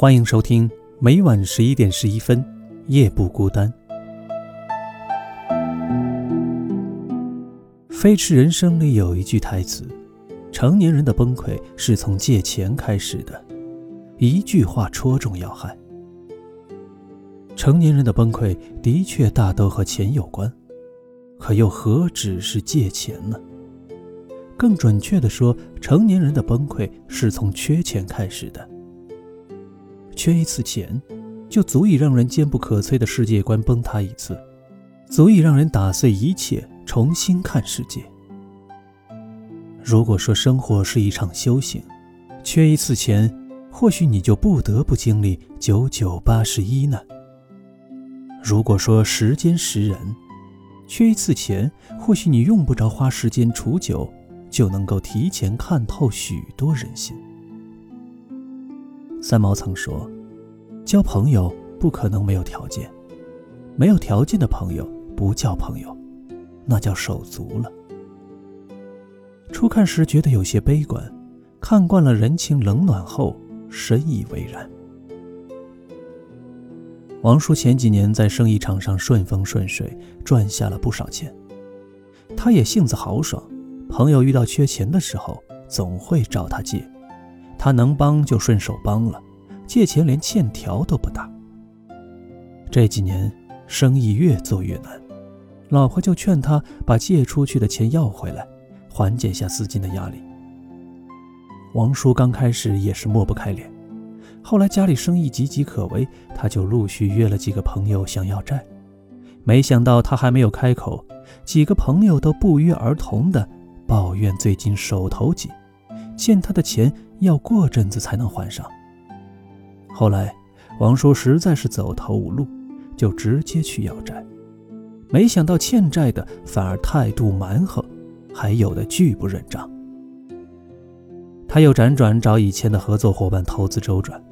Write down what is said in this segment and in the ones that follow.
欢迎收听每晚十一点十一分，夜不孤单。《飞驰人生》里有一句台词：“成年人的崩溃是从借钱开始的。”一句话戳中要害。成年人的崩溃的确大都和钱有关，可又何止是借钱呢？更准确的说，成年人的崩溃是从缺钱开始的。缺一次钱，就足以让人坚不可摧的世界观崩塌一次，足以让人打碎一切，重新看世界。如果说生活是一场修行，缺一次钱，或许你就不得不经历九九八十一难。如果说时间识人，缺一次钱，或许你用不着花时间储酒，就能够提前看透许多人心。三毛曾说：“交朋友不可能没有条件，没有条件的朋友不叫朋友，那叫手足了。”初看时觉得有些悲观，看惯了人情冷暖后，深以为然。王叔前几年在生意场上顺风顺水，赚下了不少钱。他也性子豪爽，朋友遇到缺钱的时候，总会找他借。他能帮就顺手帮了，借钱连欠条都不打。这几年生意越做越难，老婆就劝他把借出去的钱要回来，缓解下资金的压力。王叔刚开始也是抹不开脸，后来家里生意岌岌可危，他就陆续约了几个朋友想要债。没想到他还没有开口，几个朋友都不约而同的抱怨最近手头紧，欠他的钱。要过阵子才能还上。后来，王叔实在是走投无路，就直接去要债。没想到欠债的反而态度蛮横，还有的拒不认账。他又辗转找以前的合作伙伴投资周转，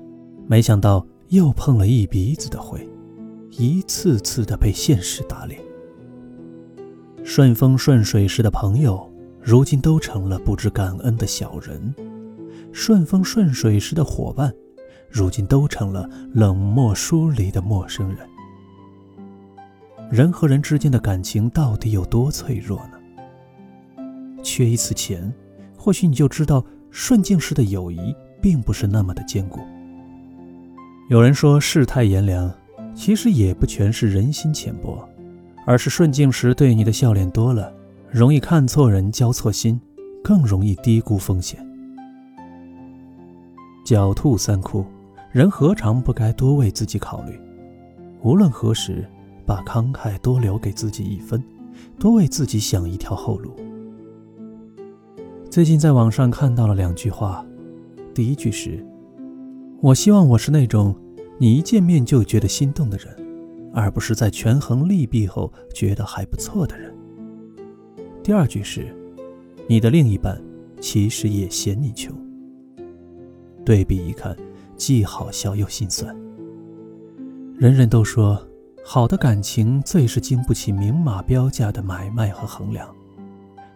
没想到又碰了一鼻子的灰，一次次的被现实打脸。顺风顺水时的朋友，如今都成了不知感恩的小人。顺风顺水时的伙伴，如今都成了冷漠疏离的陌生人。人和人之间的感情到底有多脆弱呢？缺一次钱，或许你就知道顺境时的友谊并不是那么的坚固。有人说世态炎凉，其实也不全是人心浅薄，而是顺境时对你的笑脸多了，容易看错人、交错心，更容易低估风险。狡兔三窟，人何尝不该多为自己考虑？无论何时，把慷慨多留给自己一分，多为自己想一条后路。最近在网上看到了两句话，第一句是：“我希望我是那种你一见面就觉得心动的人，而不是在权衡利弊后觉得还不错的人。”第二句是：“你的另一半其实也嫌你穷。”对比一看，既好笑又心酸。人人都说，好的感情最是经不起明码标价的买卖和衡量。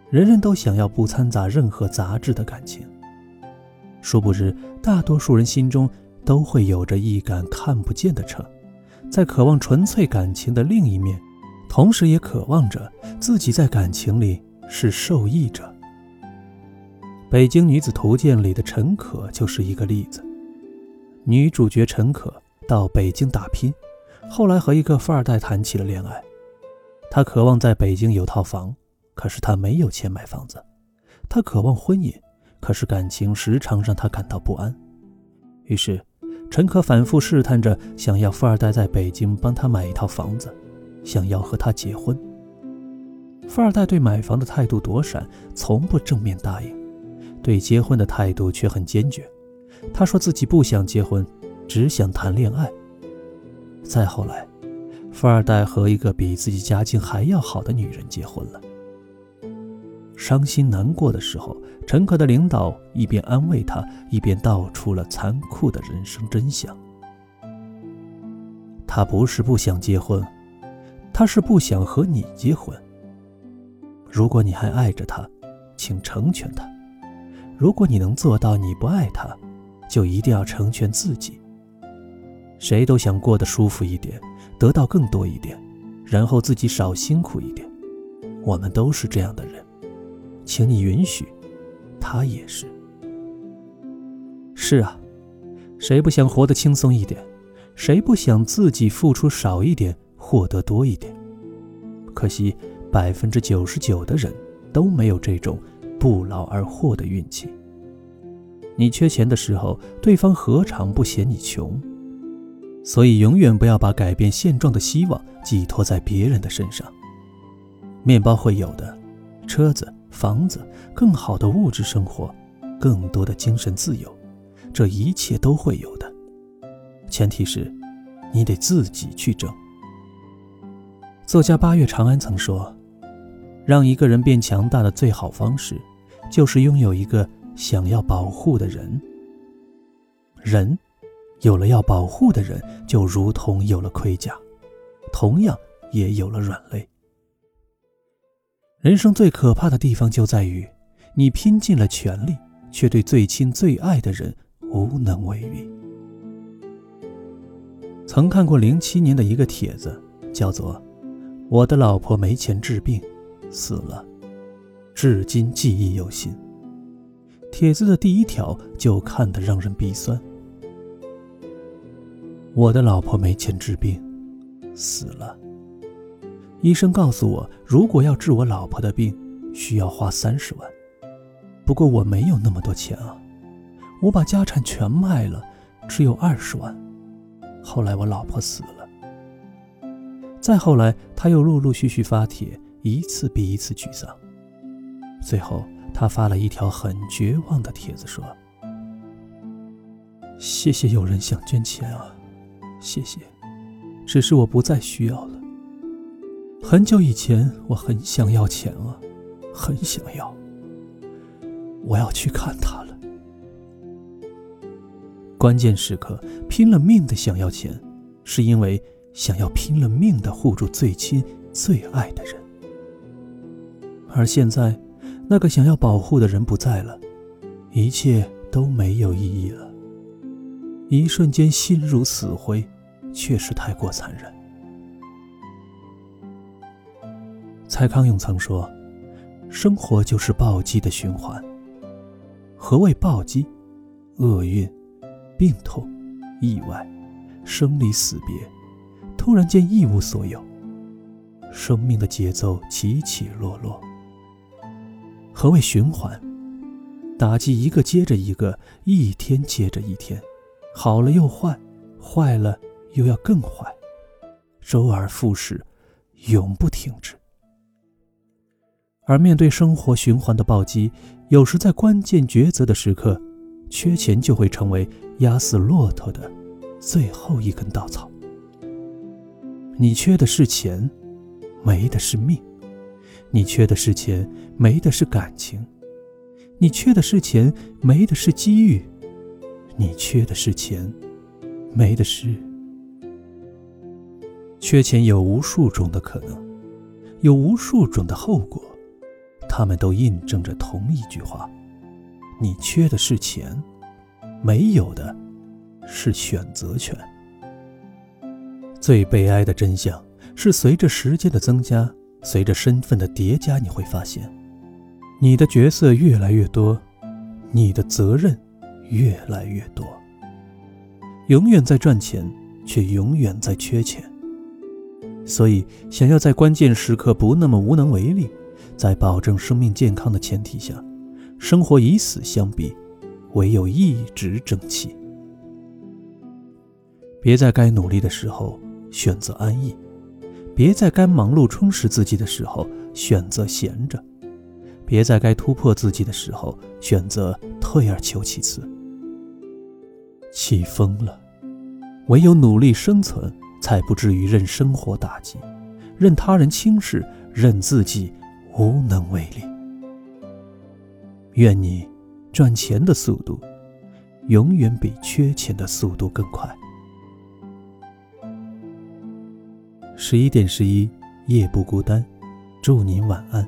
人人都想要不掺杂任何杂质的感情，殊不知，大多数人心中都会有着一杆看不见的秤，在渴望纯粹感情的另一面，同时也渴望着自己在感情里是受益者。《北京女子图鉴》里的陈可就是一个例子。女主角陈可到北京打拼，后来和一个富二代谈起了恋爱。她渴望在北京有套房，可是她没有钱买房子。她渴望婚姻，可是感情时常让她感到不安。于是，陈可反复试探着，想要富二代在北京帮她买一套房子，想要和她结婚。富二代对买房的态度躲闪，从不正面答应。对结婚的态度却很坚决，他说自己不想结婚，只想谈恋爱。再后来，富二代和一个比自己家境还要好的女人结婚了。伤心难过的时候，陈可的领导一边安慰他，一边道出了残酷的人生真相：他不是不想结婚，他是不想和你结婚。如果你还爱着他，请成全他。如果你能做到，你不爱他，就一定要成全自己，谁都想过得舒服一点，得到更多一点，然后自己少辛苦一点。我们都是这样的人，请你允许，他也是。是啊，谁不想活得轻松一点？谁不想自己付出少一点，获得多一点？可惜，百分之九十九的人都没有这种不劳而获的运气。你缺钱的时候，对方何尝不嫌你穷？所以，永远不要把改变现状的希望寄托在别人的身上。面包会有的，车子、房子、更好的物质生活，更多的精神自由，这一切都会有的。前提是，你得自己去挣。作家八月长安曾说：“让一个人变强大的最好方式，就是拥有一个想要保护的人。人有了要保护的人，就如同有了盔甲，同样也有了软肋。”人生最可怕的地方就在于，你拼尽了全力，却对最亲最爱的人无能为力。曾看过零七年的一个帖子，叫做“我的老婆没钱治病，死了”，至今记忆犹新。帖子的第一条就看得让人鼻酸。我的老婆没钱治病，死了。医生告诉我，如果要治我老婆的病，需要花三十万。不过我没有那么多钱啊，我把家产全卖了，只有二十万。后来我老婆死了，再后来他又陆陆续续发帖，一次比一次沮丧。最后他发了一条很绝望的帖子，说：“谢谢有人想捐钱啊，谢谢，只是我不再需要了。”很久以前，我很想要钱啊，很想要。我要去看他了。关键时刻拼了命的想要钱，是因为想要拼了命的护住最亲最爱的人。而现在，那个想要保护的人不在了，一切都没有意义了。一瞬间心如死灰，确实太过残忍。蔡康永曾说：“生活就是暴击的循环。何谓暴击？厄运、病痛、意外、生离死别，突然间一无所有，生命的节奏起起落落。何谓循环？打击一个接着一个，一天接着一天，好了又坏，坏了又要更坏，周而复始，永不停止。”而面对生活循环的暴击，有时在关键抉择的时刻，缺钱就会成为压死骆驼的最后一根稻草。你缺的是钱，没的是命；你缺的是钱，没的是感情；你缺的是钱，没的是机遇；你缺的是钱，没的是……缺钱有无数种的可能，有无数种的后果。他们都印证着同一句话：你缺的是钱，没有的是选择权。最悲哀的真相是，随着时间的增加，随着身份的叠加，你会发现，你的角色越来越多，你的责任越来越多。永远在赚钱，却永远在缺钱。所以，想要在关键时刻不那么无能为力。在保证生命健康的前提下，生活以死相逼，唯有一直争气。别在该努力的时候选择安逸，别在该忙碌充实自己的时候选择闲着，别在该突破自己的时候选择退而求其次。气疯了，唯有努力生存，才不至于任生活打击，任他人轻视，任自己。无能为力。愿你赚钱的速度永远比缺钱的速度更快。十一点十一，夜不孤单，祝您晚安。